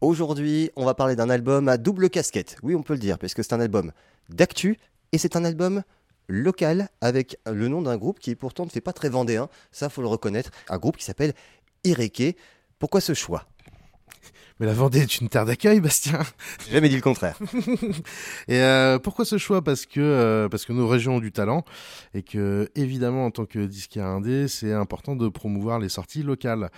Aujourd'hui, on va parler d'un album à double casquette. Oui, on peut le dire, parce que c'est un album d'actu et c'est un album local avec le nom d'un groupe qui pourtant ne fait pas très vendéen, ça faut le reconnaître, un groupe qui s'appelle Ireke. Pourquoi ce choix? Mais la Vendée est une terre d'accueil, Bastien. J'ai jamais dit le contraire. et euh, pourquoi ce choix? Parce que euh, parce que nos régions ont du talent et que évidemment en tant que disquaire indé, c'est important de promouvoir les sorties locales.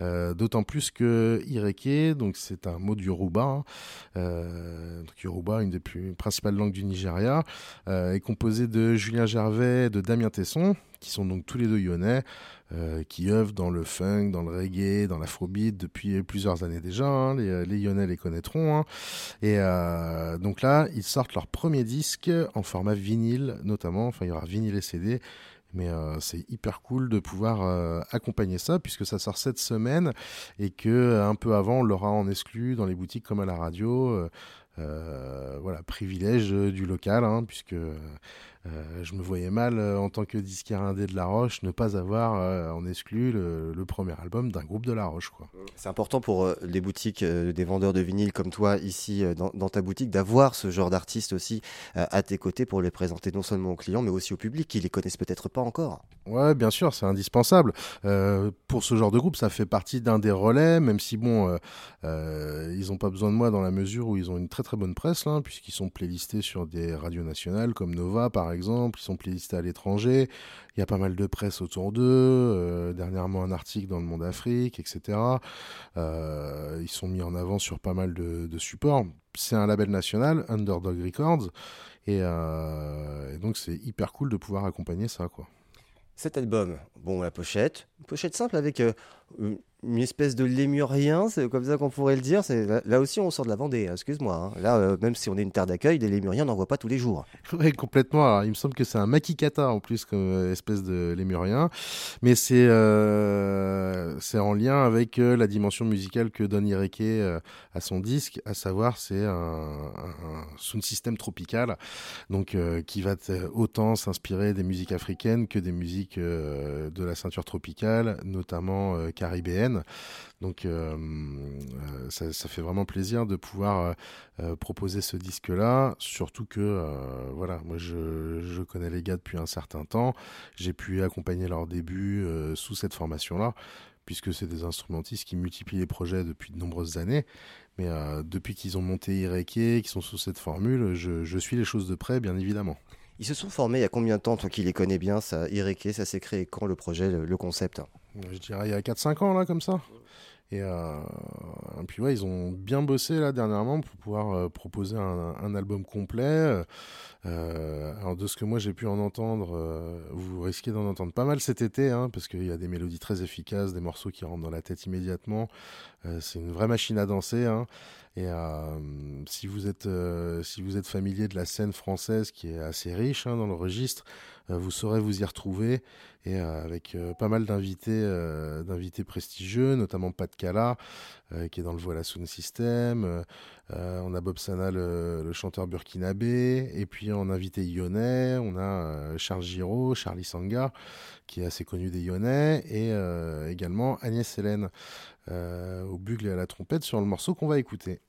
Euh, d'autant plus que Ireke, donc c'est un mot du Yoruba, hein, euh, donc Yoruba, une des plus principales langues du Nigeria, euh, est composé de Julien Gervais, de Damien Tesson, qui sont donc tous les deux lyonnais, qui œuvrent dans le funk, dans le reggae, dans l'afrobeat depuis plusieurs années déjà. Hein, les, les, lyonnais les connaîtront. Hein. Et donc là, ils sortent leur premier disque en format vinyle, notamment. Enfin, il y aura vinyle et CD. Mais euh, c'est hyper cool de pouvoir euh, accompagner ça puisque ça sort cette semaine et que euh, un peu avant on l'aura en exclu dans les boutiques comme à la radio. voilà, privilège du local, hein, puisque euh, je me voyais mal euh, en tant que disquaire indé de La Roche ne pas avoir euh, en exclu le, premier album d'un groupe de La Roche. C'est important pour les boutiques des vendeurs de vinyle comme toi ici dans, ta boutique d'avoir ce genre d'artistes aussi à tes côtés pour les présenter non seulement aux clients mais aussi au public qui les connaissent peut-être pas encore. Ouais, bien sûr, c'est indispensable. pour ce genre de groupe, ça fait partie d'un des relais, même si bon, ils n'ont pas besoin de moi dans la mesure où ils ont une très très bonne presse, là, puisqu'ils sont playlistés sur des radios nationales comme Nova par exemple exemple, ils sont playlistés à l'étranger, il y a pas mal de presse autour d'eux, euh, dernièrement un article dans le Monde Afrique, etc. Euh, ils sont mis en avant sur pas mal de, supports. C'est un label national, Underdog Records, et, euh, et donc c'est hyper cool de pouvoir accompagner ça, quoi. Cet album, bon, la pochette, pochette simple avec une espèce de lémurien, c'est comme ça qu'on pourrait le dire. Là, aussi, on sort de la Vendée, hein, excuse-moi. Hein. Là, euh, même si on est une terre d'accueil, des lémuriens, n'en voit pas tous les jours. Oui, complètement. il me semble que c'est un makikata en plus, comme euh, espèce de lémurien. Mais c'est euh, en lien avec la dimension musicale que donne Ireke à son disque, à savoir, c'est un, un, sound tropical, donc qui va autant s'inspirer des musiques africaines que des musiques de la ceinture tropicale, notamment caribéenne. Donc euh, euh, ça, fait vraiment plaisir de pouvoir euh, proposer ce disque-là, surtout que voilà, moi je, connais les gars depuis un certain temps, j'ai pu accompagner leur début sous cette formation-là, puisque c'est des instrumentistes qui multiplient les projets depuis de nombreuses années. Mais depuis qu'ils ont monté Ireke, qu'ils sont sous cette formule, je, suis les choses de près, bien évidemment. Ils se sont formés il y a combien de temps, toi qui les connais bien, ça, Ireke, ça s'est créé quand le projet, le concept? Je dirais il y a 4-5 ans, là, comme ça. Et, euh, puis ouais, ils ont bien bossé là dernièrement pour pouvoir euh, proposer un, album complet. Euh, alors de ce que moi j'ai pu en entendre, vous risquez d'en entendre pas mal cet été, hein, parce qu'il y a des mélodies très efficaces, des morceaux qui rentrent dans la tête immédiatement. c'est une vraie machine à danser. Hein. Et si vous êtes si vous êtes familier de la scène française qui est assez riche hein, dans le registre, vous saurez vous y retrouver et avec pas mal d'invités prestigieux, notamment Pat Cala, euh, qui est dans le Voilà Sound System. Euh, euh, on a Bob Sana, le, chanteur burkinabé. Et puis on a invité Lyonnais. On a Charles Giraud, Charlie Sanga, qui est assez connu des Lyonnais. Et également Agnès Hélène au bugle et à la trompette sur le morceau qu'on va écouter.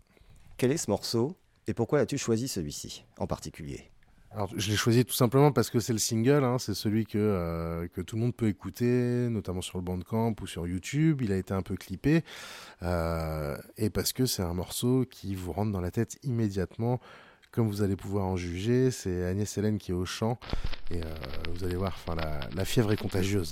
Quel est ce morceau et pourquoi as-tu choisi celui-ci en particulier? Alors, je l'ai choisi tout simplement parce que c'est le single, hein, c'est celui que, euh, que tout le monde peut écouter, notamment sur le Bandcamp ou sur YouTube. Il a été un peu clippé. Euh, et parce que c'est un morceau qui vous rentre dans la tête immédiatement. Comme vous allez pouvoir en juger, c'est Agnès Hélène qui est au chant. Et euh, vous allez voir, la, la fièvre est contagieuse.